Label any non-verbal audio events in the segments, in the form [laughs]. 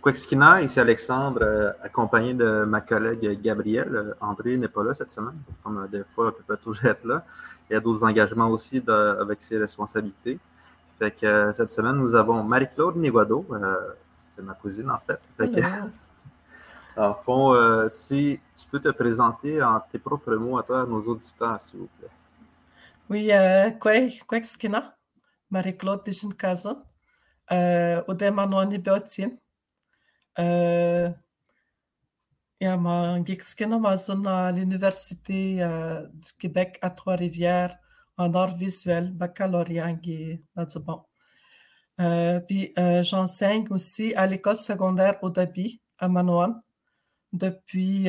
Quexkina, ici Alexandre, euh, accompagné de ma collègue Gabrielle. Euh, André n'est pas là cette semaine, comme des fois, elle ne peut pas toujours être là. Il y a d'autres engagements aussi avec ses responsabilités. Fait que cette semaine, nous avons Marie-Claude Niguado, c'est ma cousine en fait. fait [laughs] en fond, si tu peux te présenter en tes propres mots à toi, à nos auditeurs, s'il vous plaît. Oui, euh, Marie-Claude Dijinkazo, Odemanoani Beotin. Euh, à l'Université euh, du Québec à Trois-Rivières en art visuel, baccalauréat euh, puis euh, j'enseigne aussi à l'école secondaire au Dabi à Manoan depuis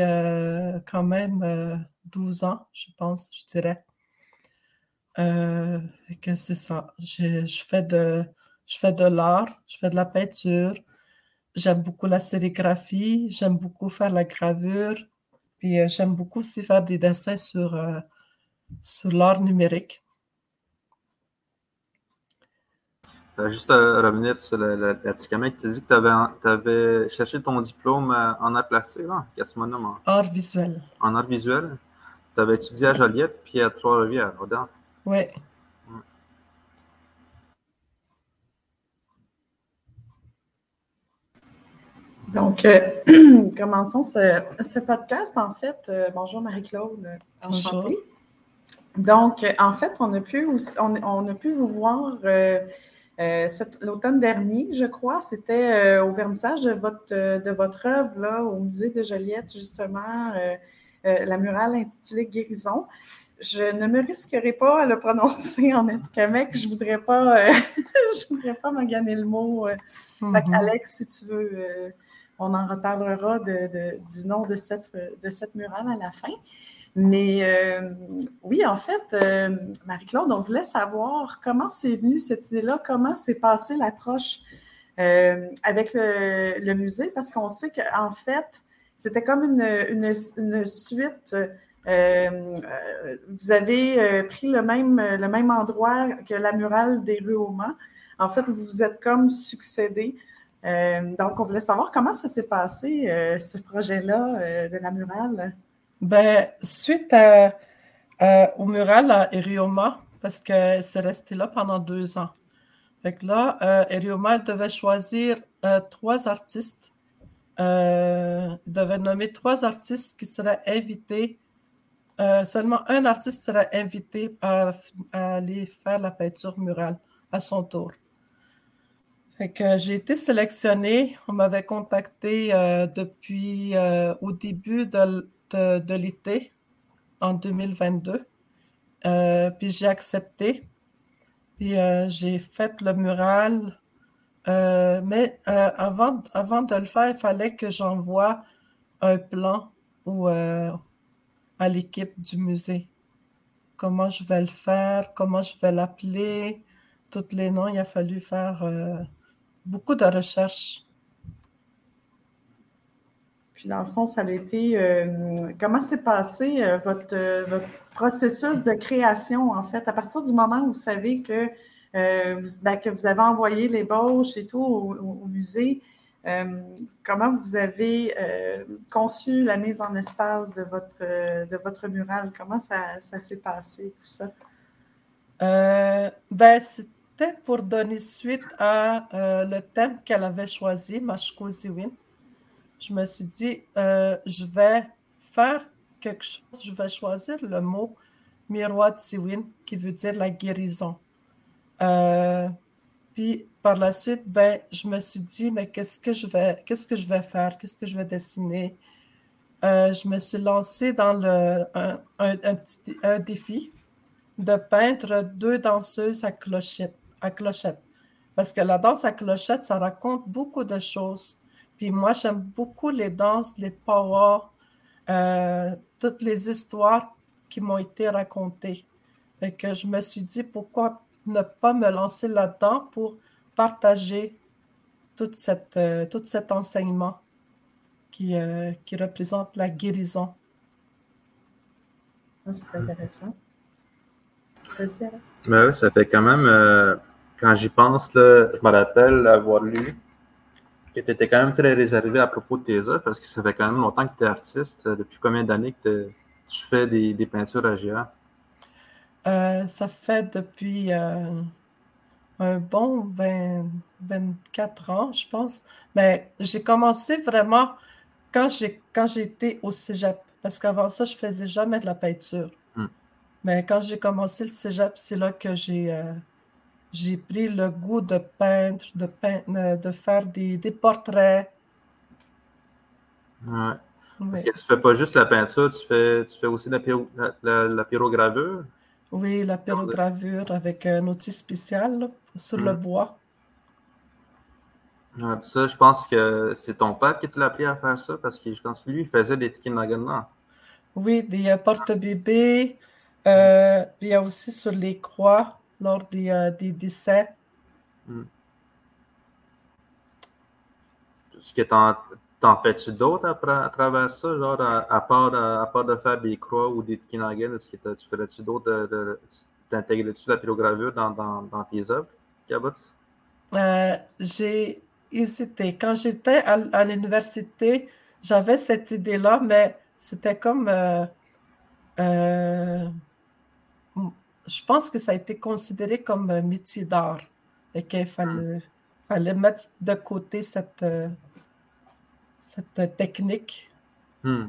quand même 12 ans, je pense, je dirais. que c'est ça. Je, fais de, je fais de l'art, je fais de la peinture, J'aime beaucoup la sérigraphie, j'aime beaucoup faire la gravure, puis euh, j'aime beaucoup aussi faire des dessins sur, euh, sur l'art numérique. Euh, juste à revenir sur la, la, tu dis que tu avais, cherché ton diplôme en art plastique, là? Qu'est-ce que en... Art visuel. En art visuel? Tu avais étudié à Joliette puis à Trois-Rivières, Oui. Donc, euh, [clears throat] commençons ce, podcast. En fait, euh, bonjour Marie-Claude. Bonjour. Donc, en fait, on a pu, on, a pu vous voir euh, l'automne dernier, je crois. C'était au vernissage de votre, de votre œuvre là, au musée de Joliette, justement, la murale intitulée Guérison. Je ne me risquerai pas à le prononcer en atikamekw. Je ne voudrais pas, je voudrais pas [laughs] maganer le mot. Mm-hmm. Alex, si tu veux on en reparlera du nom de cette, murale à la fin. Mais euh, oui, en fait, euh, Marie-Claude, on voulait savoir comment c'est venu cette idée-là, comment s'est passée l'approche euh, avec le, musée, parce qu'on sait qu'en fait, c'était comme une, suite. vous avez pris le même, le même endroit que la murale des rues au Mans. En fait, vous vous êtes comme succédé donc, on voulait savoir comment ça s'est passé, euh, ce projet-là euh, de la murale. Ben, suite au mural à Erioma, parce que c'est resté là pendant deux ans. Fait que là, Erioma devait choisir trois artistes. devait nommer trois artistes qui seraient invités. seulement un artiste serait invité à aller faire la peinture murale à son tour j'ai été sélectionnée. On m'avait contacté euh, depuis euh, au début de, de, l'été en 2022. Euh, puis j'ai accepté. Puis j'ai fait le mural. mais avant, avant de le faire, il fallait que j'envoie un plan à l'équipe du musée. Comment je vais le faire, comment je vais l'appeler, tous les noms. Il a fallu faire beaucoup de recherches. Puis dans le fond, ça a été. Euh, comment s'est passé euh, votre, votre, processus de création, en fait, à partir du moment où vous savez que, euh, vous, ben, que vous avez envoyé les l'ébauche et tout au, musée? comment vous avez conçu la mise en espace de votre, de votre mural? Comment ça, ça s'est passé, tout ça? ben, pour donner suite à euh, le thème qu'elle avait choisi, Mashko Ziwin. Je me suis dit, euh, je vais faire quelque chose, je vais choisir le mot miroir Ziwin, qui veut dire la guérison. Euh, puis par la suite, ben, je me suis dit, mais qu'est-ce que je vais, qu'est-ce que je vais faire, qu'est-ce que je vais dessiner? je me suis lancée dans le, un, petit un défi de peindre deux danseuses à clochette à clochette. Parce que la danse à clochette, ça raconte beaucoup de choses. Puis moi, j'aime beaucoup les danses, les powers, euh, toutes les histoires qui m'ont été racontées. Et que je me suis dit, pourquoi ne pas me lancer là-dedans pour partager toute cette, euh, tout cet enseignement qui, euh, qui représente la guérison. C'est intéressant. ça fait quand même quand j'y pense, là, je me rappelle avoir lu tu étais quand même très réservé à propos de tes œuvres parce que ça fait quand même longtemps que tu es artiste. Depuis combien d'années que tu fais des, peintures à géant? Euh, ça fait depuis euh, un bon 24 ans, je pense. Mais j'ai commencé vraiment quand j'ai quand j'étais au cégep. Parce qu'avant ça, je faisais jamais de la peinture. Hmm. Mais quand j'ai commencé le cégep, c'est là que j'ai euh, j'ai pris le goût de peindre, de, peindre, de faire des, des portraits. Ouais. Parce que tu fais pas juste la peinture, tu fais, tu fais aussi la, la, la, pyrogravure? Oui, la pyrogravure avec un outil spécial sur le hmm. bois. Ouais, ça, je pense que c'est ton père qui t'a appris à faire ça parce que je pense que lui, il faisait des Tikinagana. Oui, des euh, porte-bébés. Euh, il y a aussi sur les croix lors des, euh, des décès. Hmm. Est-ce que t'en, fais-tu d'autres à, travers ça, genre à, part, à, part, de faire des croix ou des Tikinagan, est-ce que tu ferais-tu d'autres, t'intégrais-tu la pyrogravure dans, dans, dans tes œuvres, Euh, j'ai hésité. Quand j'étais à, l'université, j'avais cette idée-là, mais c'était comme. Euh, euh, je pense que ça a été considéré comme un métier d'art et qu'il fallait, fallait mettre de côté cette, euh, cette technique. Hmm.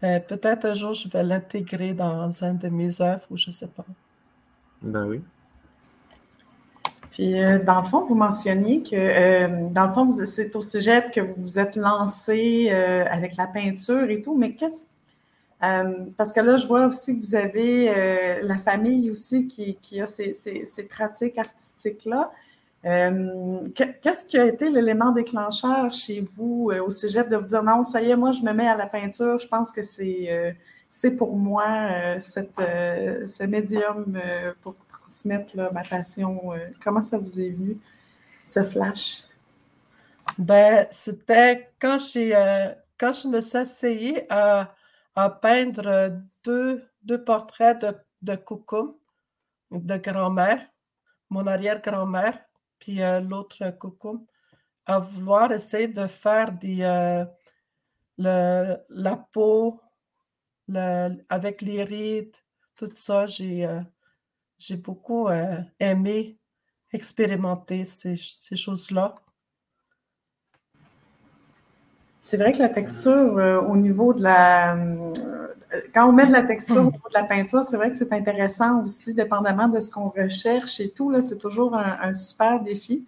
Peut-être un jour, je vais l'intégrer dans un de mes œuvres ou je ne sais pas. Ben oui. Puis, euh, dans le fond, vous mentionniez que, euh, dans le fond, c'est au cégep que vous vous êtes lancé euh, avec la peinture et tout, mais qu'est-ce. Parce que là, je vois aussi que vous avez la famille aussi qui, a ces, pratiques artistiques-là. Qu'est-ce qui a été l'élément déclencheur chez vous au cégep de vous dire non, ça y est, moi, je me mets à la peinture, je pense que c'est pour moi ce médium pour transmettre ma passion. Euh, comment ça vous est venu, ce flash? Ben, c'était quand euh, quand je me suis essayée à, peindre deux, deux portraits de, de coucou, de grand-mère, mon arrière-grand-mère, puis euh, l'autre coucou, à vouloir essayer de faire des, le, la peau avec les rides, tout ça. J'ai j'ai beaucoup euh, aimé expérimenter ces, choses-là. C'est vrai que la texture euh, au niveau de la... Euh, quand on met de la texture au niveau de la peinture, c'est vrai que c'est intéressant aussi, dépendamment de ce qu'on recherche et tout. C'est toujours un, super défi.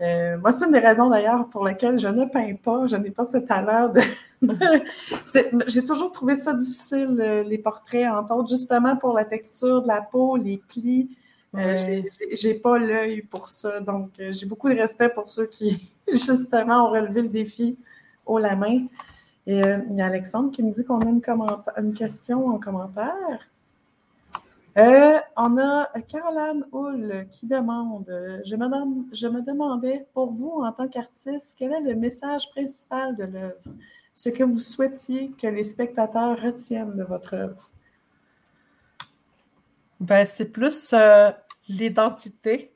moi, c'est une des raisons d'ailleurs pour lesquelles je ne peins pas. Je n'ai pas ce talent de, [laughs] J'ai toujours trouvé ça difficile, euh, les portraits, entre autres, justement pour la texture de la peau, les plis. Euh, j'ai pas l'œil pour ça. Donc, euh, j'ai beaucoup de respect pour ceux qui, [laughs] justement, ont relevé le défi la main. Et il y a Alexandre qui me dit qu'on a une, question en commentaire. on a Caroline Hull qui demande je me, je me demandais, pour vous, en tant qu'artiste, quel est le message principal de l'œuvre? Ce que vous souhaitiez que les spectateurs retiennent de votre œuvre? Ben, c'est plus euh, l'identité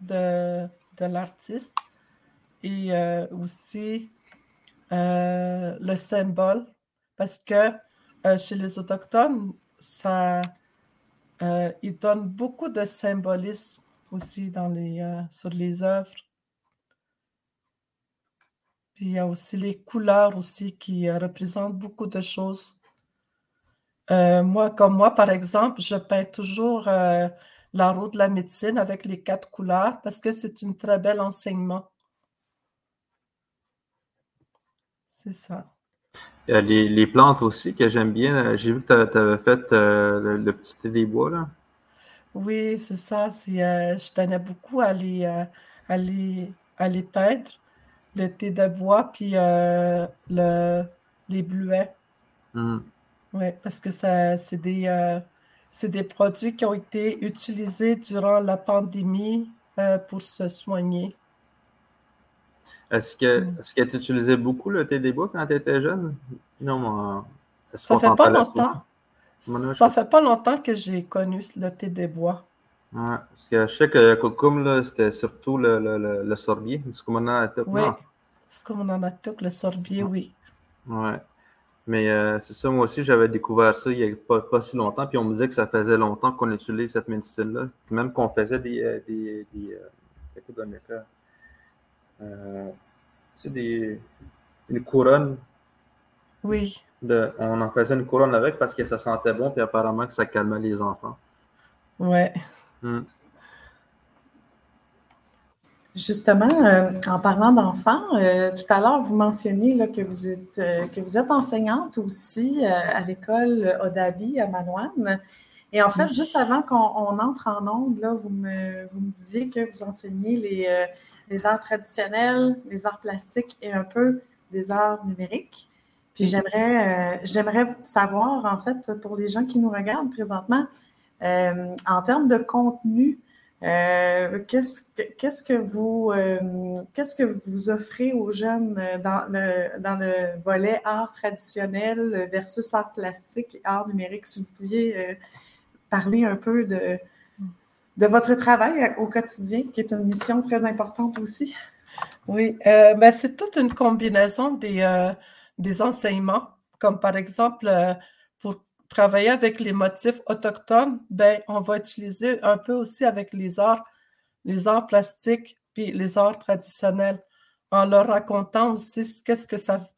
de, de l'artiste et euh, aussi euh, le symbole, parce que chez les Autochtones, ça, ils donnent beaucoup de symbolisme aussi dans les, sur les œuvres il y a aussi les couleurs aussi qui euh, représentent beaucoup de choses. Euh, moi, comme moi, par exemple, je peins toujours euh, la roue de la médecine avec les quatre couleurs parce que c'est un très bel enseignement. C'est ça. Il y a les, plantes aussi que j'aime bien. J'ai vu que tu avais fait le, petit thé des bois, là. Oui, c'est ça. je tenais beaucoup à les, à les, à les peindre le thé de bois puis euh, le, les bluets. Hmm. Oui, parce que ça, c'est des, euh, des produits qui ont été utilisés durant la pandémie euh, pour se soigner. Est-ce que est-ce que tu utilisais beaucoup le thé des bois quand tu étais jeune? Non, ça fait pas longtemps. Ça fait pas longtemps que j'ai connu le thé des bois. Ouais, parce que je sais que Kokum, c'était surtout le, le, le, sorbier. Oui, C'est comme on en a tout, le sorbier, oui. Ouais. Mais euh, c'est ça, moi aussi, j'avais découvert ça il n'y a pas, pas, si longtemps, puis on me disait que ça faisait longtemps qu'on utilisait cette médecine-là. Même qu'on faisait des. Euh, des, des euh, euh, c'est des. Une couronne. Oui. De, on en faisait une couronne avec parce que ça sentait bon, puis apparemment que ça calmait les enfants. Ouais. Hmm. Justement, euh, en parlant d'enfants, euh, tout à l'heure, vous mentionniez là, que, vous êtes, euh, que vous êtes enseignante aussi à l'école Odabi à Manoine. Et en fait, juste avant qu'on entre en onde, là, vous, me, vous me disiez que vous enseignez les, les arts traditionnels, les arts plastiques et un peu des arts numériques. Puis j'aimerais, j'aimerais savoir, en fait, pour les gens qui nous regardent présentement, en termes de contenu, euh, qu'est-ce, qu'est-ce, que vous, euh, qu'est-ce que vous offrez aux jeunes euh, dans le, dans le volet art traditionnel versus art plastique et art numérique? Si vous pouviez parler un peu de, de votre travail au quotidien, qui est une mission très importante aussi. Oui, ben c'est toute une combinaison des, des enseignements, comme par exemple travailler avec les motifs autochtones, ben, on va utiliser un peu aussi avec les arts, les arts plastiques, puis les arts traditionnels, en leur racontant aussi qu'est-ce que ça,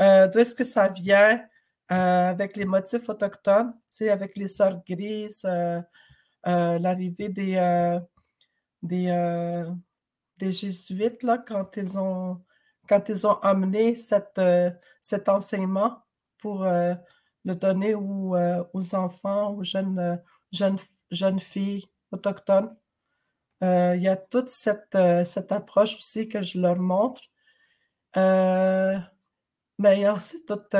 euh, d'où est-ce que ça vient euh, avec les motifs autochtones, avec les sœurs grises, euh, l'arrivée des, des, des jésuites, là, quand ils ont, quand ils ont amené cette, cet enseignement pour le donner aux, euh, aux enfants, aux jeunes, euh, jeunes, jeunes filles autochtones. Euh, il y a toute cette, cette, approche aussi que je leur montre. mais il y a aussi toutes,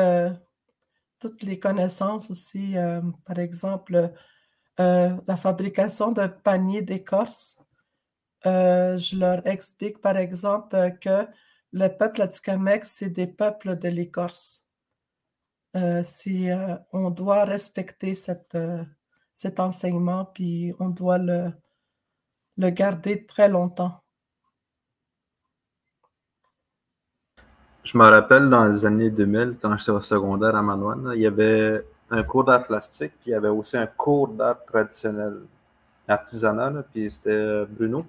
toutes les connaissances aussi, par exemple, la fabrication de paniers d'écorce. je leur explique, par exemple, que le peuple Atikamek, c'est des peuples de l'écorce. Euh, euh, on doit respecter euh, cet enseignement, puis on doit le garder très longtemps. Je me rappelle dans les années 2000, quand j'étais au secondaire à Manoine, il y avait un cours d'art plastique, puis il y avait aussi un cours d'art traditionnel, artisanal, puis c'était Bruno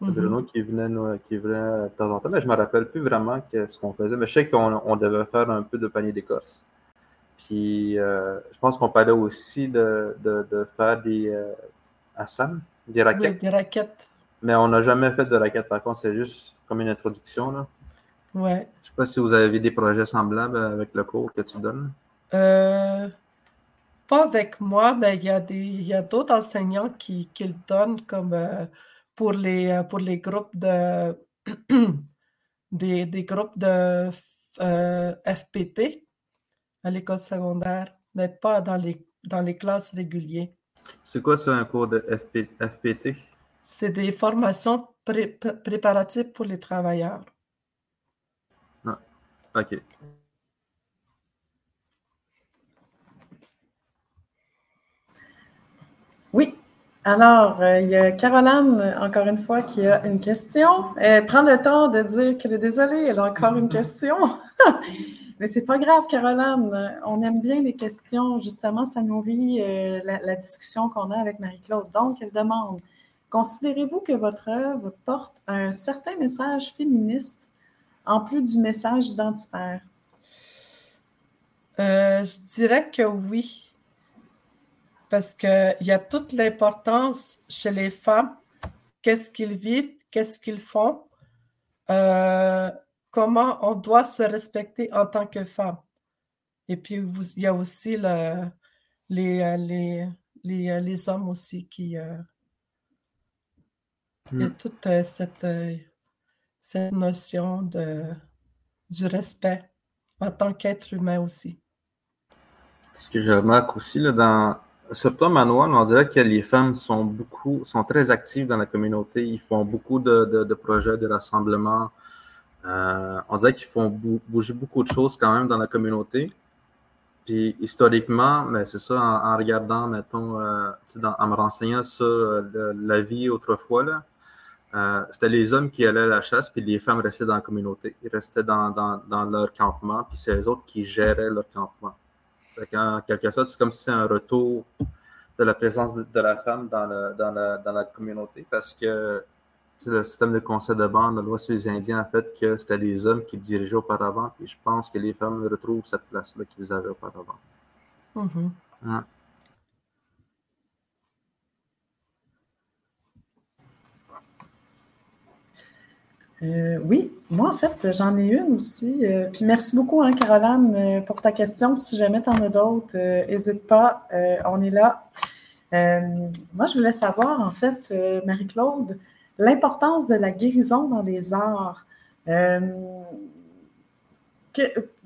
Mm-hmm. Bruno qui venait, qui venait de temps en temps, mais je ne me rappelle plus vraiment ce qu'on faisait. Mais je sais qu'on on devait faire un peu de panier d'écorce. Puis euh, je pense qu'on parlait aussi de, de, faire des euh, Assam, des raquettes. Oui, des raquettes. Mais on n'a jamais fait de raquettes, par contre, c'est juste comme une introduction. Là. Ouais. Je ne sais pas si vous avez des projets semblables avec le cours que tu donnes. Euh, pas avec moi, mais il y a, des, il y a d'autres enseignants qui, qui, le donnent comme pour les, euh, pour les groupes de [clears throat] des, des groupes de euh, FPT à l'école secondaire, mais pas dans les, dans les classes régulières. C'est quoi ça, un cours de FPT? C'est des formations préparatives pour les travailleurs. OK. Oui, alors, euh, il y a Caroline, encore une fois, qui a une question. Elle prend le temps de dire qu'elle est désolée, elle a encore une question. [laughs] Mais c'est pas grave, Caroline. On aime bien les questions. Justement, ça nourrit euh, la, discussion qu'on a avec Marie-Claude. Donc, elle demande Considérez-vous que votre œuvre porte un certain message féministe en plus du message identitaire? Euh, je dirais que oui parce qu'il y a toute l'importance chez les femmes, qu'est-ce qu'ils vivent, qu'est-ce qu'ils font, euh, comment on doit se respecter en tant que femme? Et puis, il y a aussi le, les, euh, les, les, les, hommes aussi qui... Il y a mm. toute cette, cette notion de, du respect en tant qu'être humain aussi. Ce que je remarque aussi là, dans, Surtout Manuel, on dirait que les femmes sont beaucoup, sont très actives dans la communauté. Ils font beaucoup de, projets, de rassemblements. Euh, on dirait qu'ils font bouger beaucoup de choses quand même dans la communauté. Puis historiquement, mais c'est ça, en, regardant, mettons, euh, en me renseignant sur euh, la vie autrefois, là, euh, c'était les hommes qui allaient à la chasse, puis les femmes restaient dans la communauté. Ils restaient dans, dans, leur campement, puis c'est les autres qui géraient leur campement. en quelque sorte, c'est comme si c'est un retour de la présence de, la femme dans, dans, la, dans la communauté, parce que c'est le système de conseil de bande, la loi sur les Indiens, en fait, que c'était les hommes qui dirigeaient auparavant, puis je pense que les femmes retrouvent cette place-là qu'ils avaient auparavant. Mm-hmm. Euh, oui, moi en fait, j'en ai une aussi. Euh, puis merci beaucoup, hein, Caroline, euh, pour ta question. Si jamais tu en as d'autres, n'hésite pas, on est là. moi, je voulais savoir, en fait, Marie-Claude, l'importance de la guérison dans les arts.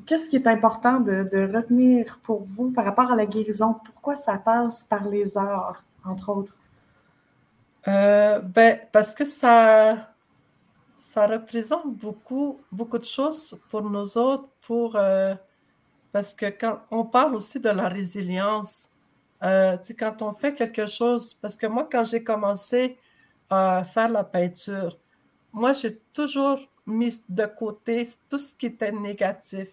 Qu'est-ce qui est important de, retenir pour vous par rapport à la guérison? Pourquoi ça passe par les arts, entre autres? ben, parce que ça ça représente beaucoup, beaucoup de choses pour nous autres, pour, euh, parce que quand on parle aussi de la résilience, euh, quand on fait quelque chose, parce que moi, quand j'ai commencé à faire la peinture, moi, j'ai toujours mis de côté tout ce qui était négatif.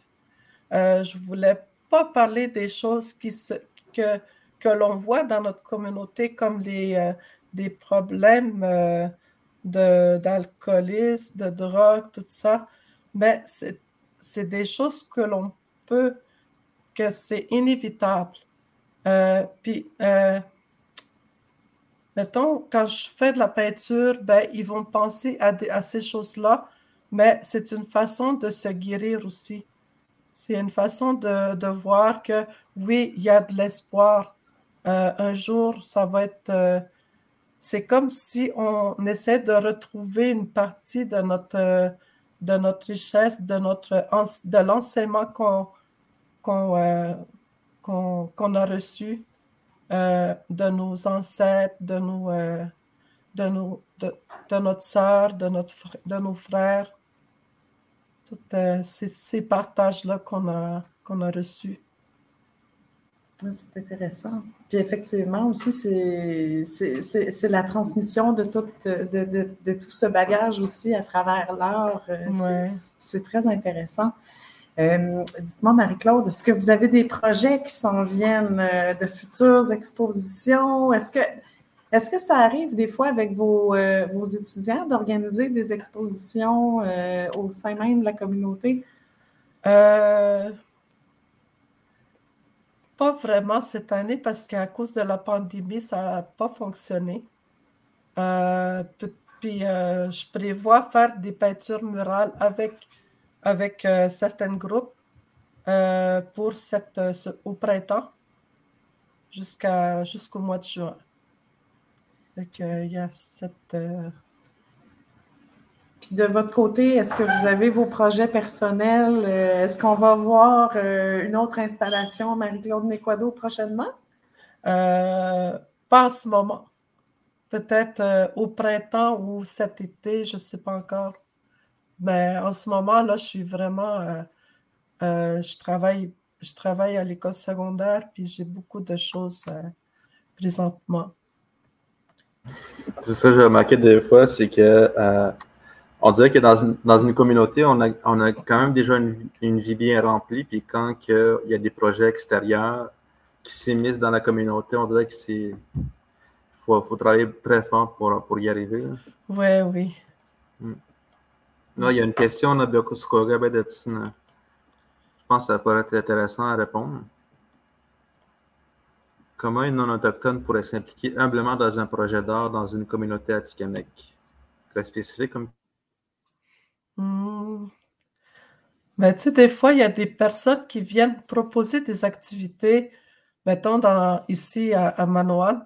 Euh, je ne voulais pas parler des choses qui se, que, que l'on voit dans notre communauté comme les, euh, des problèmes d'alcoolisme, de, drogue, tout ça, mais c'est des choses que l'on peut, que c'est inévitable. Euh, puis, euh, mettons, quand je fais de la peinture, ben, ils vont penser à, ces choses-là, mais c'est une façon de se guérir aussi. C'est une façon de, de, voir que oui, il y a de l'espoir. Euh, un jour, ça va être c'est comme si on essaie de retrouver une partie de notre, de notre richesse, de, notre, de l'enseignement qu'on euh, qu'on a reçu euh, de nos ancêtres, de, euh, de, nos, de, notre sœur, de, notre, de nos frères. Tous ces, ces partages-là qu'on a, qu'on a reçus. C'est intéressant. Puis effectivement aussi, c'est la transmission de tout, de, de, tout ce bagage aussi à travers l'art. Euh, c'est très intéressant. Euh, dites-moi, Marie-Claude, est-ce que vous avez des projets qui s'en viennent euh, de futures expositions? Est-ce que, est que ça arrive des fois avec vos, vos étudiants d'organiser des expositions au sein même de la communauté? Pas vraiment cette année parce qu'à cause de la pandémie, ça n'a pas fonctionné. Euh, puis euh, je prévois faire des peintures murales avec, avec euh, certains groupes pour cette, au printemps jusqu'au mois de juin. il y a cette puis de votre côté, est-ce que vous avez vos projets personnels? Euh, est-ce qu'on va voir euh, une autre installation Marie-Claude Nequado prochainement? Euh, pas en ce moment. Peut-être au printemps ou cet été, je ne sais pas encore. Mais en ce moment, là, je suis vraiment. je, travaille, je travaille à l'école secondaire, puis j'ai beaucoup de choses présentement. C'est ça que j'ai remarqué des fois, c'est que on dirait que dans une, dans une communauté, on a, on a quand même déjà une, vie bien remplie. Puis quand il y a des projets extérieurs qui s'immiscent dans la communauté, on dirait que c'est. Il faut, travailler très fort pour, pour y arriver. Oui, oui. Hmm. il y a une question de Je pense que ça pourrait être intéressant à répondre. Comment une non-autochtone pourrait s'impliquer humblement dans un projet d'art dans une communauté atikamekw? Très spécifique comme Mais tu sais, des fois, il y a des personnes qui viennent proposer des activités, mettons, dans, ici à, à Manoan.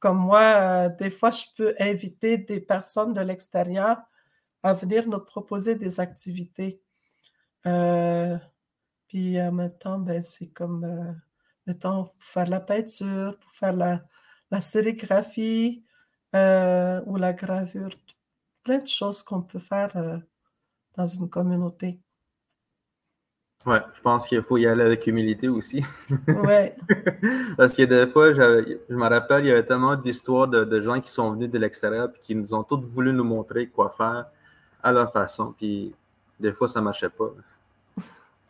Comme moi, euh, des fois, je peux inviter des personnes de l'extérieur à venir nous proposer des activités. Euh, puis en même temps, ben, c'est comme, euh, mettons, pour faire la peinture, pour faire la, la sérigraphie ou la gravure, plein de choses qu'on peut faire dans une communauté. Ouais, je pense qu'il faut y aller avec humilité aussi. [laughs] Ouais. Parce que des fois, je me rappelle, il y avait tellement d'histoires de, gens qui sont venus de l'extérieur et qui nous ont tous voulu nous montrer quoi faire à leur façon. Puis des fois, ça ne marchait pas.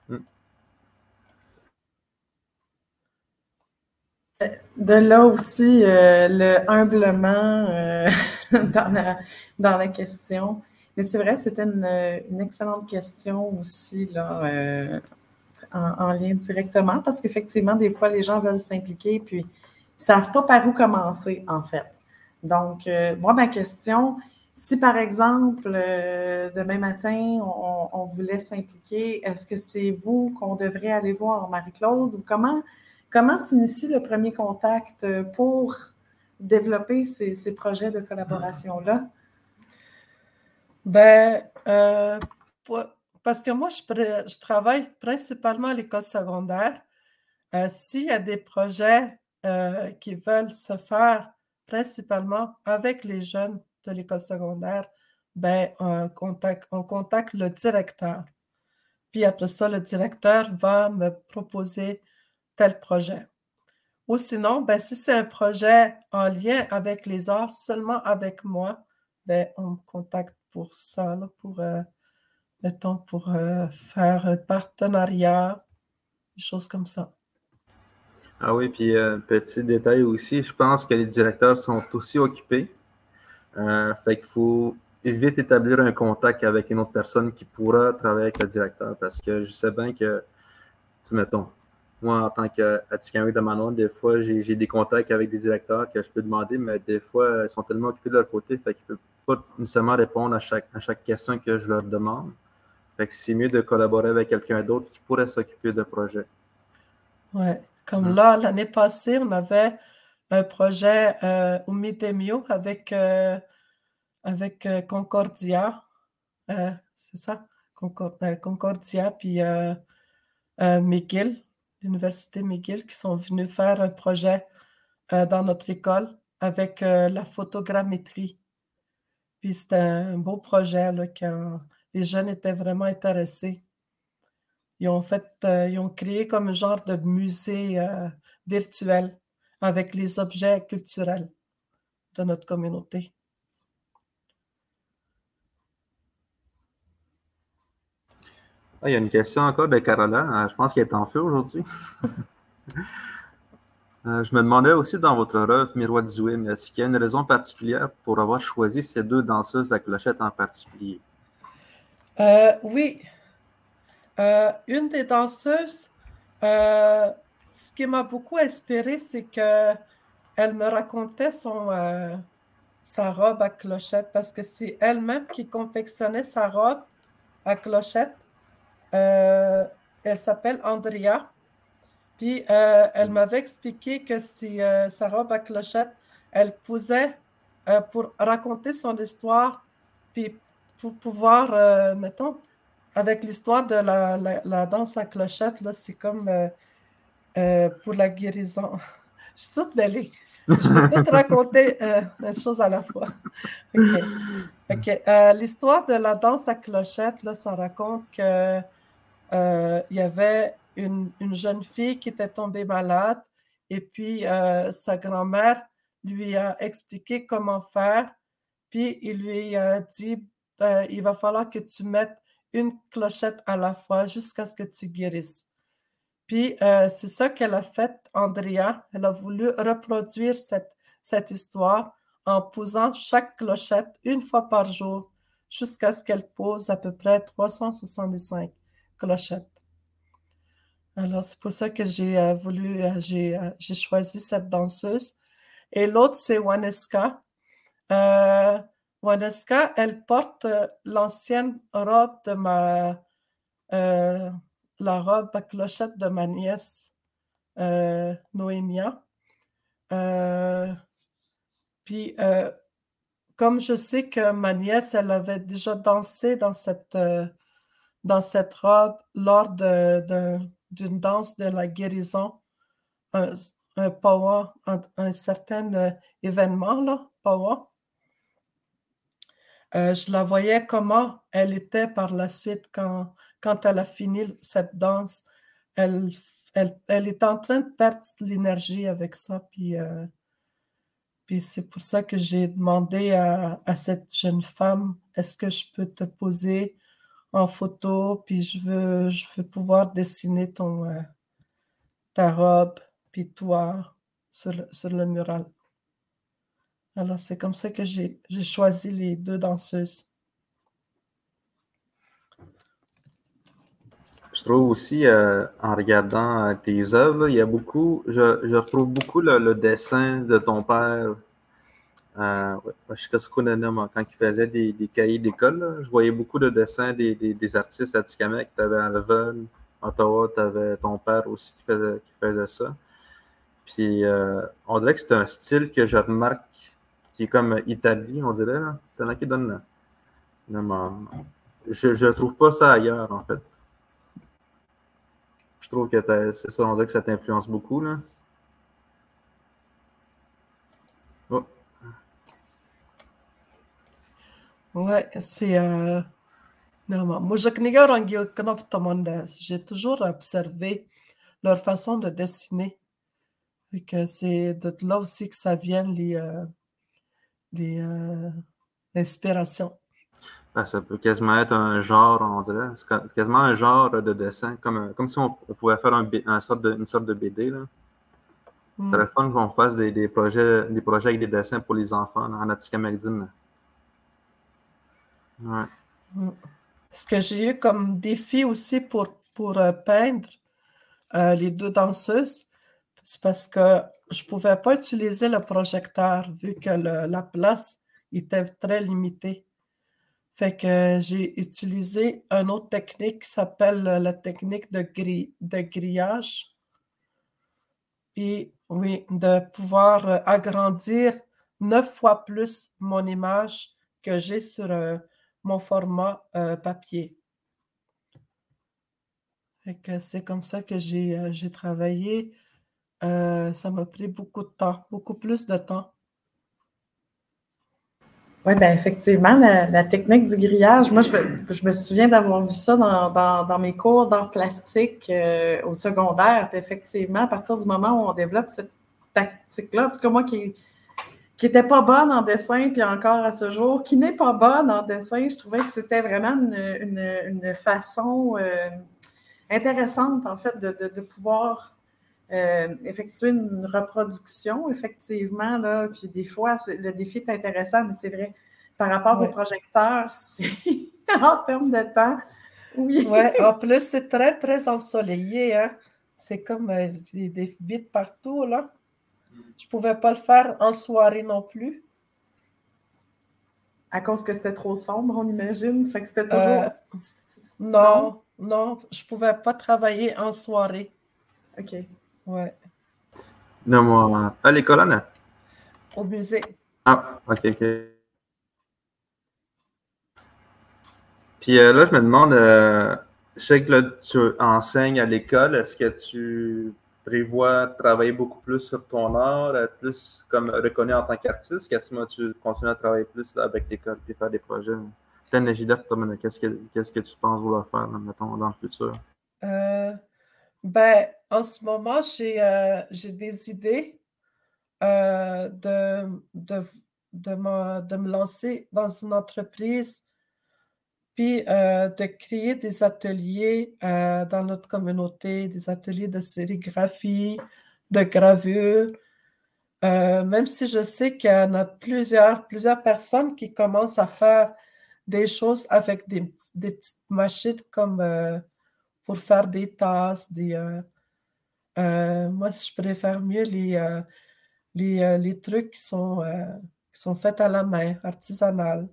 Hmm. [laughs] De là aussi, euh, le humblement euh, [laughs] dans, la, dans la question. Mais c'est vrai, c'était une, excellente question aussi, là, euh, en, lien directement, parce qu'effectivement, des fois, les gens veulent s'impliquer, puis ils ne savent pas par où commencer, en fait. Donc, euh, moi, ma question, si par exemple, euh, demain matin, on, voulait s'impliquer, est-ce que c'est vous qu'on devrait aller voir, Marie-Claude, ou comment, comment s'initie le premier contact pour développer ces, ces projets de collaboration-là? Ben, euh, parce que moi, je, travaille principalement à l'école secondaire. Euh, s'il y a des projets euh, qui veulent se faire principalement avec les jeunes de l'école secondaire, ben, on contacte, on contacte le directeur. Puis après ça, le directeur va me proposer tel projet. Ou sinon, ben, si c'est un projet en lien avec les arts, seulement avec moi, ben, on contacte pour ça, pour, euh, pour euh, faire un partenariat, des choses comme ça. Ah oui, puis euh, petit détail aussi, je pense que les directeurs sont aussi occupés. fait qu'il faut vite établir un contact avec une autre personne qui pourra travailler avec le directeur parce que je sais bien que, mettons, moi, en tant qu'Atikamek de Manon, des fois, j'ai des contacts avec des directeurs que je peux demander, mais des fois, ils sont tellement occupés de leur côté, fait qu'ils ne peuvent pas nécessairement répondre à chaque, à chaque question que je leur demande. Fait que c'est mieux de collaborer avec quelqu'un d'autre qui pourrait s'occuper de projet. Oui, comme hein? là, l'année passée, on avait un projet euh, au Midemio avec, euh, avec euh, Concordia. Euh, c'est ça? Concordia, puis McGill l'Université McGill qui sont venus faire un projet euh, dans notre école avec euh, la photogrammétrie. Puis c'était un beau projet là, les jeunes étaient vraiment intéressés. Ils ont fait, euh, ils ont créé comme un genre de musée virtuel avec les objets culturels de notre communauté. Ah, il y a une question encore de Carola. Euh, je pense qu'elle est en feu aujourd'hui. [laughs] Euh, je me demandais aussi dans votre œuvre, Miroir Zouim, est-ce qu'il y a une raison particulière pour avoir choisi ces deux danseuses à clochette en particulier? Euh, oui. une des danseuses, ce qui m'a beaucoup inspiré, c'est qu'elle me racontait son, sa robe à clochette parce que c'est elle-même qui confectionnait sa robe à clochette euh, elle s'appelle Andrea. Puis euh, elle m'avait expliqué que si euh, sa robe à clochette, elle posait pour raconter son histoire, puis pour pouvoir, mettons, avec l'histoire de la, danse à clochette, là, c'est comme pour la guérison. [laughs] Je suis toute belle. Je vais tout raconter une chose à la fois. L'histoire de la danse à clochette, là, ça raconte que euh, il y avait une, jeune fille qui était tombée malade et puis euh, sa grand-mère lui a expliqué comment faire. Puis il lui a dit, ben, il va falloir que tu mettes une clochette à la fois jusqu'à ce que tu guérisses. Puis euh, c'est ça qu'elle a fait, Andrea. Elle a voulu reproduire cette, cette histoire en posant chaque clochette une fois par jour jusqu'à ce qu'elle pose à peu près 365 clochette. Alors, c'est pour ça que j'ai euh, voulu, euh, euh, j'ai choisi cette danseuse. Et l'autre, c'est Waneska. Waneska, elle porte l'ancienne robe de ma, la robe à clochette de ma nièce Noémia. puis, comme je sais que ma nièce, elle avait déjà dansé dans cette dans cette robe lors d'une danse de la guérison, un, un un, certain euh, événement, là, euh, je la voyais comment elle était par la suite quand, quand elle a fini cette danse. Elle, elle, elle est en train de perdre l'énergie avec ça. Puis, euh, puis c'est pour ça que j'ai demandé à, à, cette jeune femme, est-ce que je peux te poser en photo? Puis je veux, je veux pouvoir dessiner ton, euh, ta robe, puis toi sur, sur le mural. Alors, c'est comme ça que j'ai choisi les deux danseuses. Je trouve aussi, euh, en regardant euh, tes œuvres, il y a beaucoup, je, je retrouve beaucoup le, dessin de ton père. Euh, quand il faisait des, cahiers d'école, je voyais beaucoup de dessins des, artistes à Tikamek. Tu avais Alven, Ottawa, tu avais ton père aussi qui faisait, ça. Puis euh, on dirait que c'est un style que je remarque qui est comme Italie, on dirait. C'est là qui donne. je ne trouve pas ça ailleurs, en fait. Je trouve que c'est ça, on dirait que ça t'influence beaucoup. Là. Oh. Ouais, c'est. Euh... Moi, j'ai toujours observé leur façon de dessiner. Et que c'est de là aussi que ça vient les, euh, euh, inspirations. Ben, ça peut quasiment être un genre, on dirait. C'est quasiment un genre de dessin, comme, comme si on, pouvait faire un, sorte de, une sorte de BD. Là. Mm. Ça serait fun qu'on fasse des, des, projets, des projets avec des dessins pour les enfants là, en Attica-Magdine. Mm. Ce que j'ai eu comme défi aussi pour, pour euh, peindre euh, les deux danseuses, c'est parce que je ne pouvais pas utiliser le projecteur vu que la place était très limitée. Fait que j'ai utilisé une autre technique qui s'appelle la technique de, de grillage. Et oui, de pouvoir agrandir neuf fois plus mon image que j'ai sur euh, mon format euh, papier. c'est comme ça que j'ai euh, travaillé. Euh, ça m'a pris beaucoup de temps, beaucoup plus de temps. Oui, bien effectivement, la, technique du grillage, moi, je me, souviens d'avoir vu ça dans, mes cours d'art plastique au secondaire. Effectivement, à partir du moment où on développe cette tactique-là, en tout cas, moi qui qui n'était pas bonne en dessin, puis encore à ce jour, qui n'est pas bonne en dessin, je trouvais que c'était vraiment une, façon euh, intéressante, en fait, de pouvoir euh, effectuer une reproduction, effectivement, là, puis des fois, le défi est intéressant, mais c'est vrai, par rapport au projecteur, [laughs] c'est en termes de temps, oui. Ouais, en [laughs] plus, c'est très, très ensoleillé, hein? C'est comme euh, des vides partout, là. Je ne pouvais pas le faire en soirée non plus. À cause que c'était trop sombre, on imagine. Fait que c'était toujours. Euh, non, non, je ne pouvais pas travailler en soirée. OK. Ouais. Non, moi, à l'école, Anna? Au musée. Ah, ok, ok. Puis euh, là, je me demande, euh, je sais que là, tu enseignes à l'école, est-ce que tu prévois travailler beaucoup plus sur ton art, être plus comme reconnu en tant qu'artiste? Qu'est-ce que tu continues à travailler plus avec l'école et faire des projets? Qu'est-ce que, qu'est-ce que tu penses vouloir faire, mettons, dans le futur? Euh, ben, en ce moment, j'ai euh, des idées euh, de, de, de, me, de, me, lancer dans une entreprise, puis euh, de créer des ateliers dans notre communauté, des ateliers de sérigraphie, de gravure. même si je sais qu'il y en a plusieurs, plusieurs personnes qui commencent à faire des choses avec des, des petites machines comme pour faire des tasses, des. Euh, euh, moi, je préfère mieux les, euh, les, les, trucs qui sont, qui sont faits à la main, artisanales.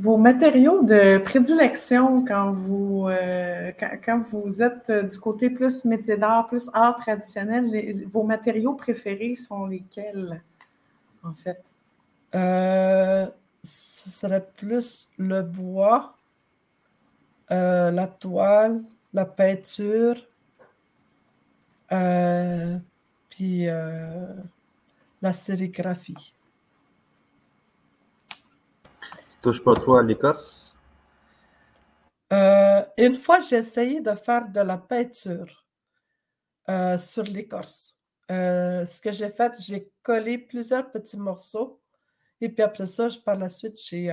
Vos matériaux de prédilection quand vous, quand, vous êtes du côté plus métier d'art, plus art traditionnel, vos matériaux préférés sont lesquels, en fait? Euh, ce serait plus le bois, euh, la toile, la peinture, euh, puis la sérigraphie. Tu touches pas trop à l'écorce? une fois, j'ai essayé de faire de la peinture sur l'écorce. ce que j'ai fait, j'ai collé plusieurs petits morceaux et puis après ça, par la suite, j'ai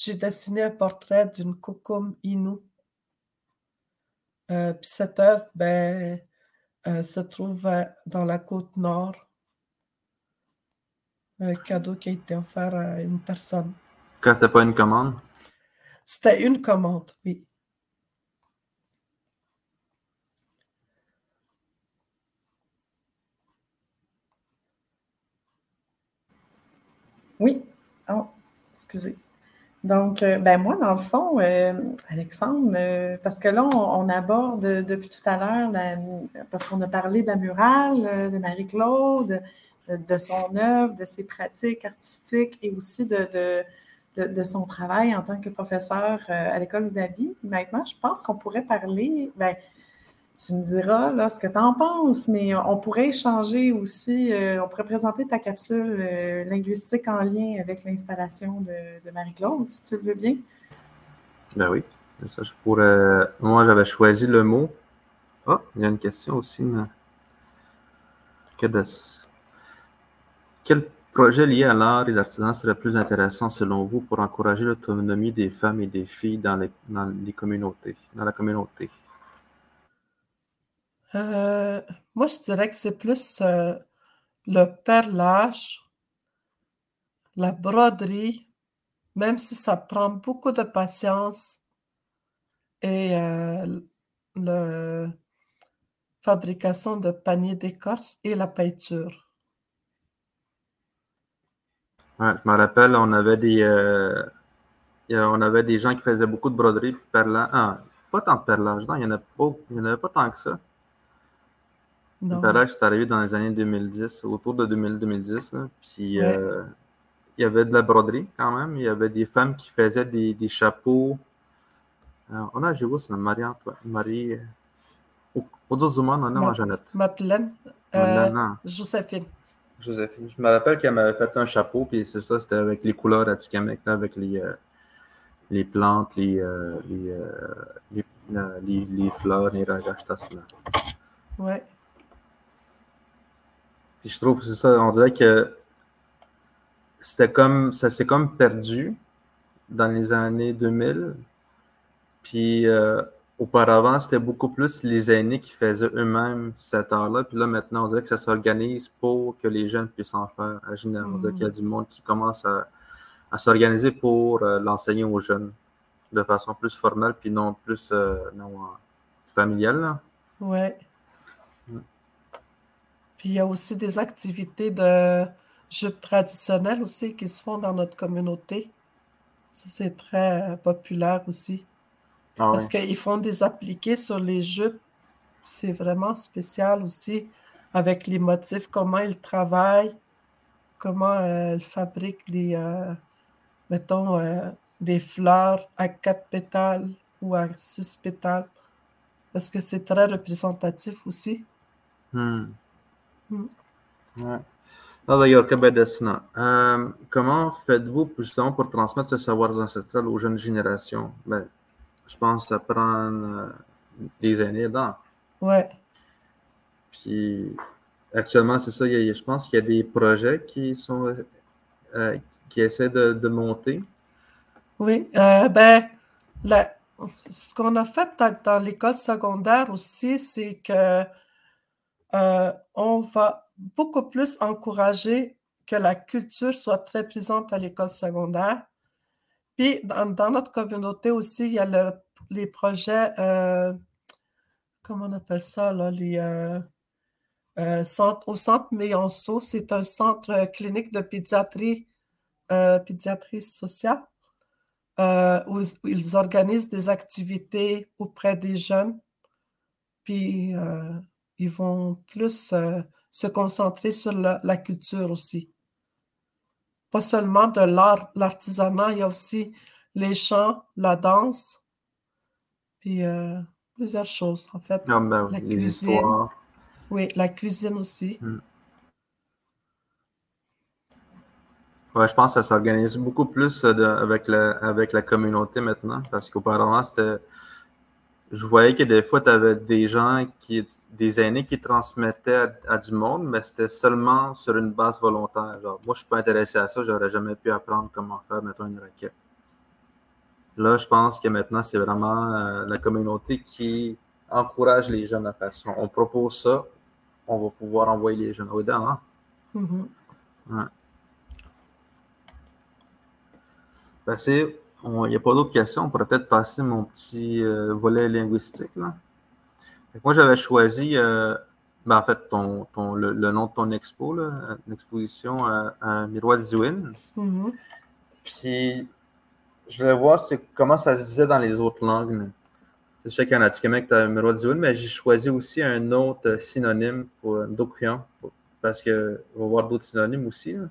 j'ai dessiné un portrait d'une Kokum Inu. Euh, puis cette œuvre ben, euh, se trouve euh, dans la côte nord. Un cadeau qui a été offert à une personne. Quand c'était pas une commande? C'était une commande, oui. Oui. Oh, excusez. Donc, euh, ben moi, dans le fond, euh, Alexandre, euh, parce que là, on, aborde depuis tout à l'heure, parce qu'on a parlé de la murale de Marie-Claude, de, son œuvre, de ses pratiques artistiques et aussi de, de, son travail en tant que professeur à l'école d'Abi. Maintenant, je pense qu'on pourrait parler, ben, tu me diras là, ce que tu en penses, mais on pourrait échanger aussi, euh, on pourrait présenter ta capsule euh, linguistique en lien avec l'installation de, Marie-Claude, si tu le veux bien. Ben oui, c'est ça. Je pourrais. Moi, j'avais choisi le mot. Ah, oh, il y a une question aussi. Quel projet lié à l'art et l'artisanat serait plus intéressant selon vous pour encourager l'autonomie des femmes et des filles dans les, dans les communautés, dans la communauté? Euh, moi, je dirais que c'est plus euh, le perlage, la broderie, même si ça prend beaucoup de patience, et euh, la fabrication de paniers d'écorce et la peinture. Ouais, je me rappelle, on avait des, on avait des gens qui faisaient beaucoup de broderie, perlage. Ah, pas tant de perlage, non, il n'y en, en avait pas tant que ça. Le perlage, c'est arrivé dans les années 2010, autour de 2010. Puis euh, il y avait de la broderie quand même. Il y avait des femmes qui faisaient des, des chapeaux. Euh, on a joué, c'est Marie Marie. Odzozuma, non, non, Jeannette. Madeleine. Euh, Joséphine. Joséphine. Je me rappelle qu'elle m'avait fait un chapeau, puis c'est ça, c'était avec les couleurs Atikamek, avec les, euh, les plantes, les, euh, les, les, les, les, fleurs, les ragashtas. Ouais. Puis je trouve que c'est ça, on dirait que c'était comme, ça s'est comme perdu dans les années 2000. Puis euh, auparavant, c'était beaucoup plus les aînés qui faisaient eux-mêmes cet art-là. Puis là, maintenant, on dirait que ça s'organise pour que les jeunes puissent en faire. On dirait qu'il y a du monde qui commence à, s'organiser pour euh, l'enseigner aux jeunes de façon plus formelle, puis non plus euh, non, familiale. Ouais. Puis il y a aussi des activités de jupes traditionnelles aussi qui se font dans notre communauté. Ça, c'est très euh, populaire aussi. Ah Parce qu'ils font des appliqués sur les jupes. C'est vraiment spécial aussi avec les motifs, comment ils travaillent, comment euh, ils fabriquent des, euh, mettons, des fleurs à quatre pétales ou à six pétales. Parce que c'est très représentatif aussi. Hmm. Ouais. d'ailleurs, euh, comment faites-vous justement pour transmettre ce savoir ancestral aux jeunes générations? Ben, je pense que ça prend euh, des années dedans. Ouais. Puis actuellement, c'est ça, je pense qu'il y a des projets qui sont euh, qui essaient de, monter. Oui, ben ce qu'on a fait dans l'école secondaire aussi, c'est que euh, on va beaucoup plus encourager que la culture soit très présente à l'école secondaire. Puis dans, notre communauté aussi, il y a les projets, euh, comment on appelle ça, là, les, euh, au centre Méonceau, c'est un centre clinique de pédiatrie, pédiatrie sociale, où, ils organisent des activités auprès des jeunes. Puis ils vont plus euh, se concentrer sur la, culture aussi. Pas seulement de l'art, l'artisanat, il y a aussi les chants, la danse, puis euh, plusieurs choses en fait. Ben les histoires. Oui, la cuisine aussi. Hmm. Ouais, je pense que ça s'organise beaucoup plus euh, avec, la, avec la communauté maintenant, parce qu'auparavant, c'était. Je voyais que des fois, tu avais des gens qui. Des aînés qui transmettaient à, du monde, mais c'était seulement sur une base volontaire. Genre, moi, je suis pas intéressé à ça, j'aurais jamais pu apprendre comment faire, mettons, une raquette. Là, je pense que maintenant, c'est vraiment euh, la communauté qui encourage les jeunes à faire ça. On propose ça, on va pouvoir envoyer les jeunes au-dedans. Hein? Ouais. Il n'y a pas d'autres questions. On pourrait peut-être passer mon petit euh, volet linguistique. Là. Moi, j'avais choisi, euh, ben, en fait, ton, ton le, nom de ton expo, l'exposition à, à Miroir Zuin. Mhm. Puis, je voulais voir comment ça se disait dans les autres langues. C'est sais qu'en Atikamek, tu as Miroir Zuin, mais j'ai choisi aussi un autre synonyme pour Dokuyan, parce qu'on va voir d'autres synonymes aussi. Là.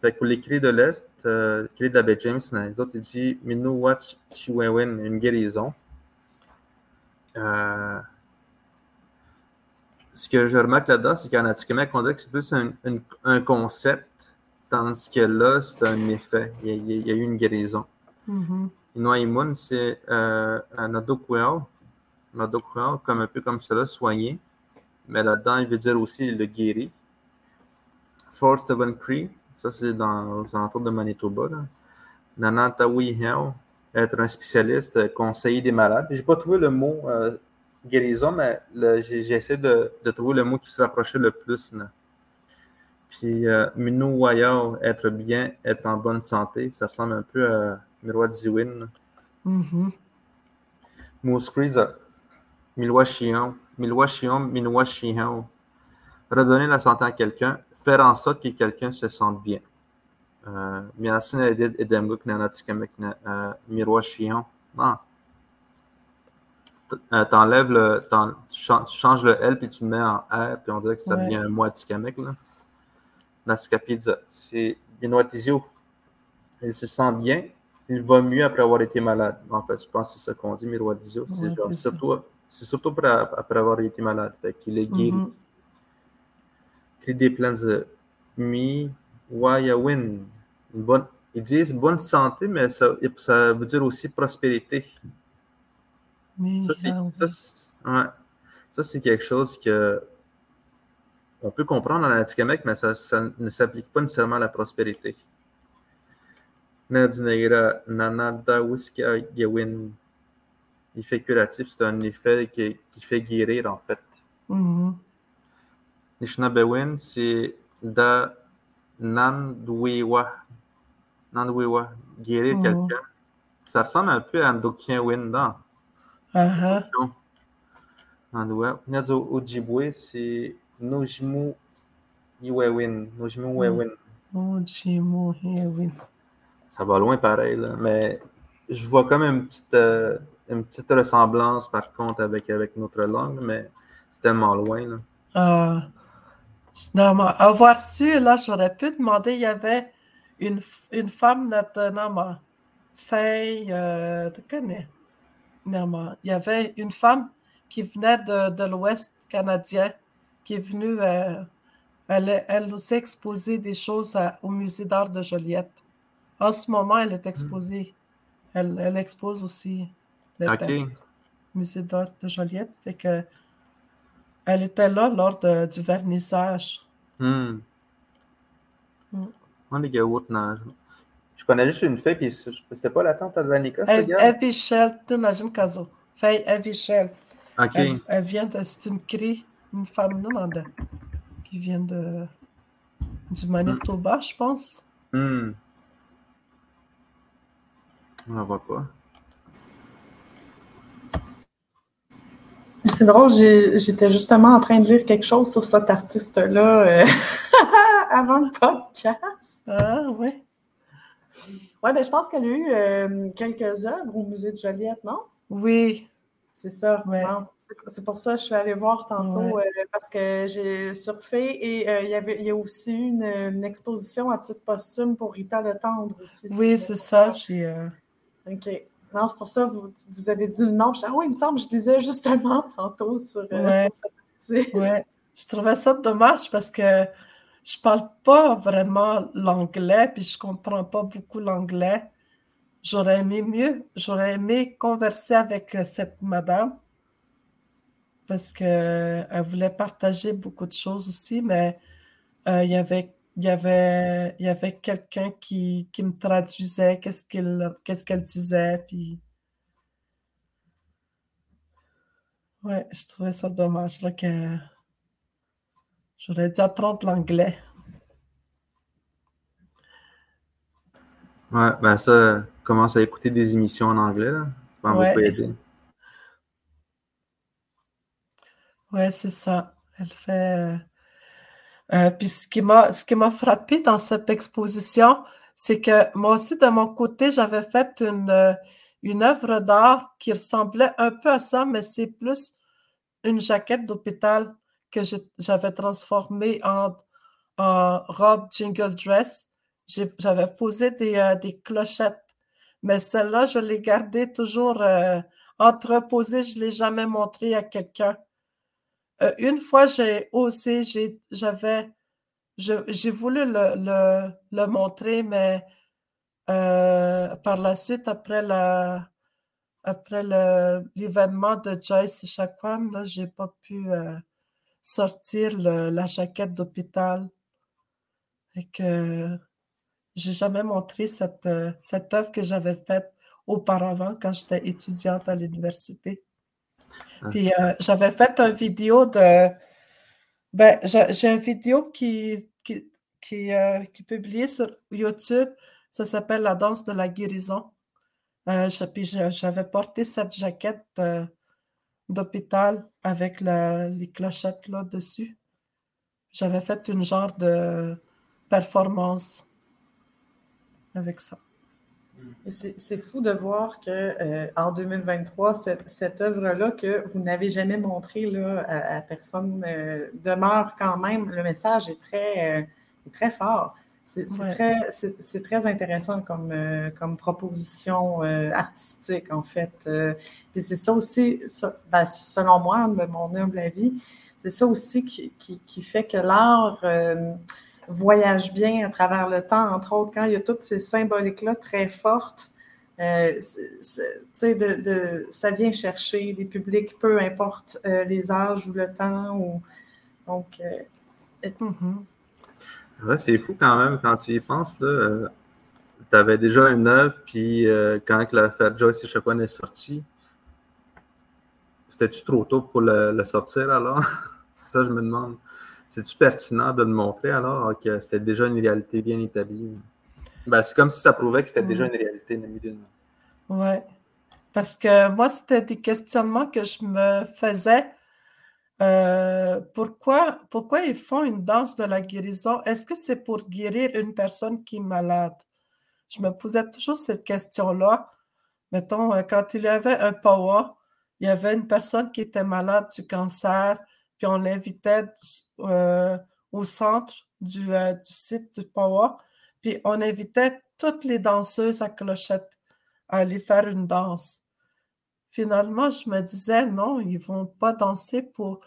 Fait que pour les cris de l'Est, euh, les cris de la baie James, les autres, ils disent Minouwach Chiwewen, une guérison. Euh, ce que je remarque là-dedans, c'est qu'en Atikamek, on dirait que c'est plus un, un, concept, tandis que là, c'est un effet. Il y, a, eu une guérison. Mm -hmm. c'est euh, un adokweo, comme un peu comme cela, soigner. Mais là-dedans, il veut dire aussi le guérir. Force Seven Cree, ça, c'est dans les alentours de Manitoba. Là. Nana Tawi être un spécialiste, euh, conseiller des malades. Je n'ai pas trouvé le mot euh, guérison, mais j'essaie de, de, trouver le mot qui se rapprochait le plus. Là. Puis euh, Minou être bien, être en bonne santé, ça ressemble un peu à Miroir Ziwin. Mm -hmm. Milwa Chion, Milwa Chion, Redonner la santé à quelqu'un, faire en sorte que quelqu'un se sente bien. Miasin edid edemguk nanatikamek miroir chion. Non. T'enlèves le. Tu changes le L puis tu le mets en R, puis on dirait que ça devient un moi tikamek. Naskapidza. C'est Binoitizio. Il se sent bien. Il va mieux après avoir été malade. En fait, je pense que c'est ça qu'on dit, Miroitizio. C'est surtout, surtout après, avoir été malade. Fait qu'il est guéri. Mm -hmm des plans de mi wayawin. Bonne, ils disent bonne santé, mais ça, ça veut dire aussi prospérité. Ça, c'est quelque chose que on peut comprendre en Atikamek, mais ça, ça ne s'applique pas nécessairement à la prospérité. Nadinegra Nanada Gawin. Effet curatif, c'est un effet qui, qui, fait guérir, en fait. Mm-hmm. Nishnabewin, c'est da Nandwewa. Guérir mm. quelqu'un. Ça ressemble un peu à Ndokien Winda. Uh -huh. Ojibwe, c'est Nojimu Iwewin. Nojimu Iwewin. Nojimu Iwewin. Ça va loin pareil, là. mais je vois comme une petite, euh, une petite ressemblance par contre avec, avec notre langue, mais c'est tellement loin. Là. Ah. Finalement, avoir su, là, j'aurais pu demander, il y avait une, une femme, notre Faye, tu connais. Il y avait une femme qui venait de, de l'Ouest canadien, qui est venue, euh, elle, elle nous a exposé des choses au Musée d'art de Joliette. En ce moment, elle est hmm. exposée. Elle, elle expose aussi au Musée d'art de Joliette. Fait que elle était là lors de, du vernissage. Mm. Je connais juste une fille, puis c'était pas la tante de Vanica, Evie Shell, t'imagines, Kazo. Fille Evie Shell. OK. Elle, vient de. C'est une cri, une femme non qui vient de. du Manitoba, mm. je pense. Hmm. On la voit pas. C'est drôle, j'étais justement en train de lire quelque chose sur cet artiste-là euh, [laughs] avant le podcast. Ah, oui. Oui, ben, je pense qu'elle a eu euh, quelques œuvres au Musée de Joliette, non? Oui. C'est ça. C'est pour ça que je suis allée voir tantôt, euh, parce que j'ai surfé et il, y avait, il y a aussi une, une, exposition à titre posthume pour Rita Le Tendre aussi. Oui, c'est ça. OK. Non, c'est pour ça que vous, vous avez dit le nom. ah oui, il me semble, je disais justement [laughs] tantôt sur, euh, cette Ouais, je trouvais ça dommage parce que je parle pas vraiment l'anglais, puis je comprends pas beaucoup l'anglais. J'aurais aimé mieux, j'aurais aimé converser avec cette madame parce qu'elle voulait partager beaucoup de choses aussi, mais euh, il y avait il y avait, il y avait quelqu'un qui, qui me traduisait qu'est-ce qu'elle qu'est-ce qu'elle disait, puis ouais, je trouvais ça dommage là, que j'aurais dû apprendre l'anglais. Ouais, ben ça, commence à écouter des émissions en anglais, là. Ça va Ouais. beaucoup aider. Ouais, c'est ça. Elle fait. euh, euh, puis ce qui m'a, ce qui m'a frappé dans cette exposition, c'est que moi aussi, de mon côté, j'avais fait une, euh, une œuvre d'art qui ressemblait un peu à ça, mais c'est plus une jaquette d'hôpital que j'avais transformée en, robe jingle dress. J'avais posé des, euh, clochettes, mais celle-là, je l'ai gardée toujours euh, entreposée. Je ne l'ai jamais montrée à quelqu'un. Euh, une fois, j'ai osé, j'avais, j'ai voulu le, montrer, mais par la suite, après l'événement de Joyce Echaquan, là, j'ai pas pu sortir le- la jaquette d'hôpital. Et que j'ai jamais montré cette, cette œuvre que j'avais faite auparavant quand j'étais étudiante à l'université. Ah. Puis euh, j'avais fait une vidéo de. Ben, j'ai une vidéo qui, qui, qui, euh, qui est publiée sur YouTube. Ça s'appelle La danse de la guérison. Euh, j'avais porté cette jaquette d'hôpital avec les clochettes là dessus. J'avais fait une genre de performance avec ça. Et C'est fou de voir que euh, en 2023, cette, cette œuvre-là que vous n'avez jamais montrée à personne euh, demeure quand même. Le message est très, euh, est très fort. C'est Ouais. très, très intéressant comme, euh, comme proposition euh, artistique, en fait. Euh, Puis c'est ça aussi, ça- ben, selon moi, mon humble avis, c'est ça aussi qui, qui, qui fait que l'art euh, voyage bien à travers le temps, entre autres, quand il y a toutes ces symboliques-là très fortes. euh, sais, de, de- ça vient chercher des publics, peu importe euh, les âges ou le temps. Ou, donc, euh. Ouais, c'est fou quand même, quand tu y penses, là. tu avais déjà une œuvre, puis euh, quand l'affaire Joyce Echaquan est sortie, c'était-tu trop tôt pour le, le sortir alors? [laughs] Ça, je me demande. C'est-tu pertinent de le montrer alors que c'était déjà une réalité bien établie? Ben, c'est comme si ça prouvait que c'était déjà une réalité, Namidine. Ouais. Parce que moi, c'était des questionnements que je me faisais. Euh, pourquoi, ils font une danse de la guérison? Est-ce que c'est pour guérir une personne qui est malade? Je me posais toujours cette question-là. Mettons, euh, quand il y avait un POA, il y avait une personne qui était malade du cancer, puis on l'invitait euh, au centre du, du site du POA, puis on invitait toutes les danseuses à clochette à aller faire une danse. Finalement, je me disais, non, ils vont pas danser pour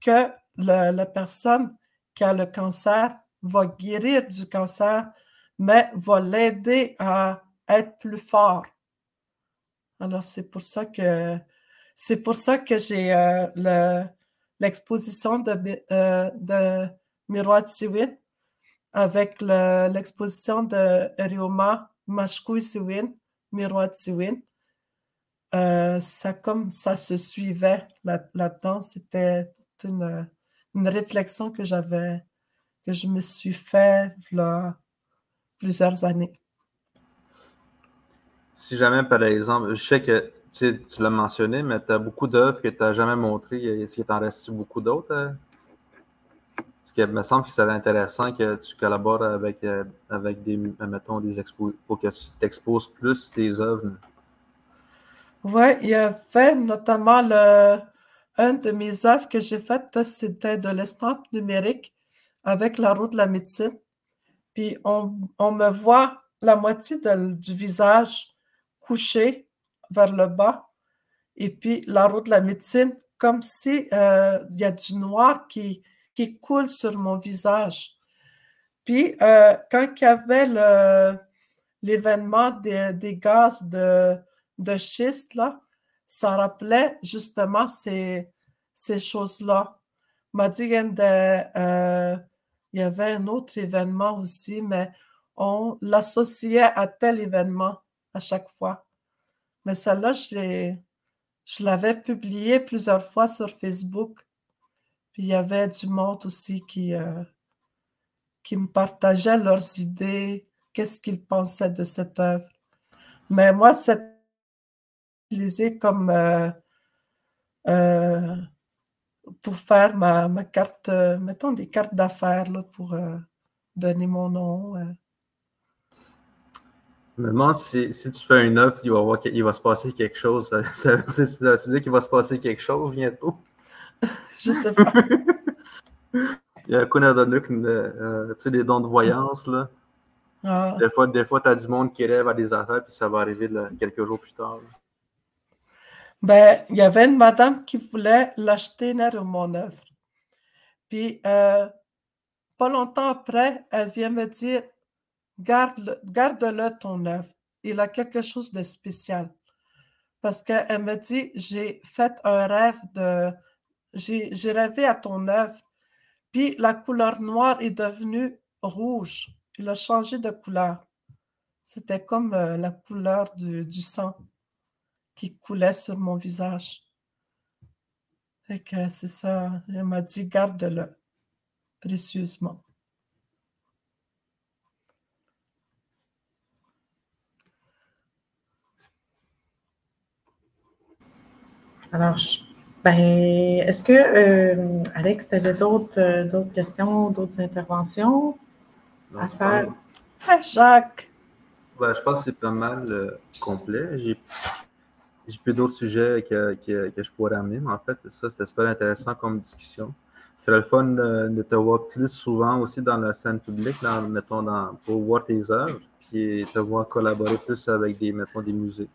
que la personne qui a le cancer va guérir du cancer, mais va l'aider à être plus fort. Alors, c'est pour ça que c'est pour ça que j'ai euh, le- l'exposition de, euh, de Miroir Siwin avec le- l'exposition de Rioma Mashkui Siwin, Miroir Siwin. Euh, ça comme ça se suivait là- là-dedans. C'était une, une réflexion que j'avais, que je me suis fait là, plusieurs années. Si jamais, par exemple, je sais que tu tu l'as mentionné, mais tu as beaucoup d'œuvres que tu n'as jamais montrées. Est-ce qu'il t'en reste beaucoup d'autres? euh? Parce qu'il me semble que c'est intéressant que tu collabores avec, euh, avec des, mettons, des expos pour que tu t'exposes plus tes œuvres. Oui, il y avait notamment le, un de mes œuvres que j'ai faites, c'était de l'estampe numérique avec la roue de la médecine. Puis on, me voit la moitié du visage couché vers le bas et puis la roue de la médecine comme si il y a du noir qui, coule sur mon visage. Puis, quand il y avait l'événement des, gaz de, de schiste, là, ça rappelait justement ces, ces choses-là. M'a dit de, il y avait un autre événement aussi, mais on l'associait à tel événement à chaque fois. Mais celle-là, je, l'avais publiée plusieurs fois sur Facebook. Puis il y avait du monde aussi qui, euh, qui me partageait leurs idées, qu'est-ce qu'ils pensaient de cette œuvre. Mais moi, c'est utilisé comme euh, euh, pour faire ma, ma carte, mettons des cartes d'affaires pour donner mon nom. Mais si, si, tu fais une œuvre, il va, il va se passer quelque chose. Ça, ça, [laughs] ça, veut dire qu'il va se passer quelque chose bientôt? [laughs] Je sais pas. [laughs] il y a euh, tu sais, des dons de voyance, là. Ah. Des fois, des fois tu as du monde qui rêve à des affaires, puis ça va arriver quelques jours plus tard. Ben, il y avait une madame qui voulait l'acheter mon œuvre. Puis, euh, pas longtemps après, elle vient me dire garde-le garde ton œuvre. Il a quelque chose de spécial. Parce qu'elle me dit, j'ai fait un rêve de... J'ai rêvé à ton œuvre. Puis la couleur noire est devenue rouge. Il a changé de couleur. C'était comme euh, la couleur du, sang qui coulait sur mon visage. Et que c'est ça. Elle m'a dit, garde-le précieusement. Alors, ben, est-ce que, euh, Alex, tu avais d'autres, euh, d'autres questions, d'autres interventions à faire? Jacques! Ben, je pense que c'est pas mal euh, complet. J'ai, j'ai plus d'autres sujets que, que, que, je pourrais amener, mais en fait, c'est ça, c'était super intéressant comme discussion. C'est le fun de, te voir plus souvent aussi dans la scène publique, dans, mettons, dans, pour voir tes œuvres, puis te voir collaborer plus avec des, mettons, des musées.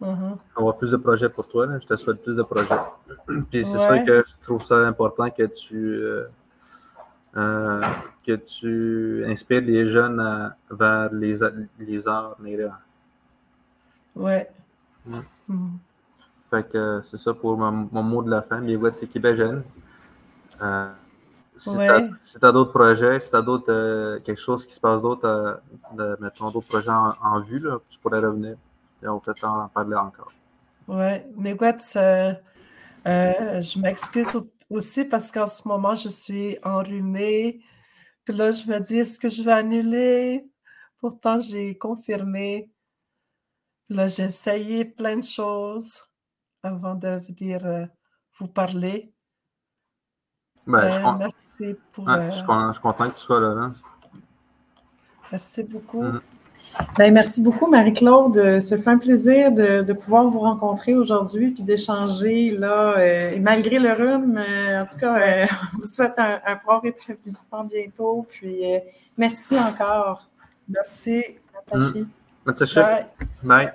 Uh-huh. Avoir plus de projets pour toi. Je te souhaite plus de projets. [clears throat] Puis c'est sûr que je trouve ça important que tu, euh, euh, que tu inspires les jeunes vers les, les arts Ouais. Mm. Fait que c'est ça pour mon, mot de la fin. Mais ouais, c'est Québec jeune. Euh, si tu as, d'autres projets, si tu as d'autres, quelque chose qui se passe d'autre, mettons d'autres projets en, vue, là, tu pourrais revenir on va peut-être en parler encore. Oui, mais euh, euh, je m'excuse aussi parce qu'en ce moment, je suis enrhumée. Puis là, je me dis, est-ce que je vais annuler? Pourtant, j'ai confirmé. Là, j'ai essayé plein de choses avant de venir euh, vous parler. Ben, je, merci pour. je, suis content que tu sois là. Hein. Merci beaucoup. Mm-hmm. Ben, merci beaucoup, Marie-Claude. Ce fut un plaisir de, pouvoir vous rencontrer aujourd'hui puis d'échanger. là. Euh, et malgré le rhume, euh, en tout cas, euh, on vous souhaite un, un bon rétablissement bientôt. Puis merci encore. Merci, That's a ship. Night. Night.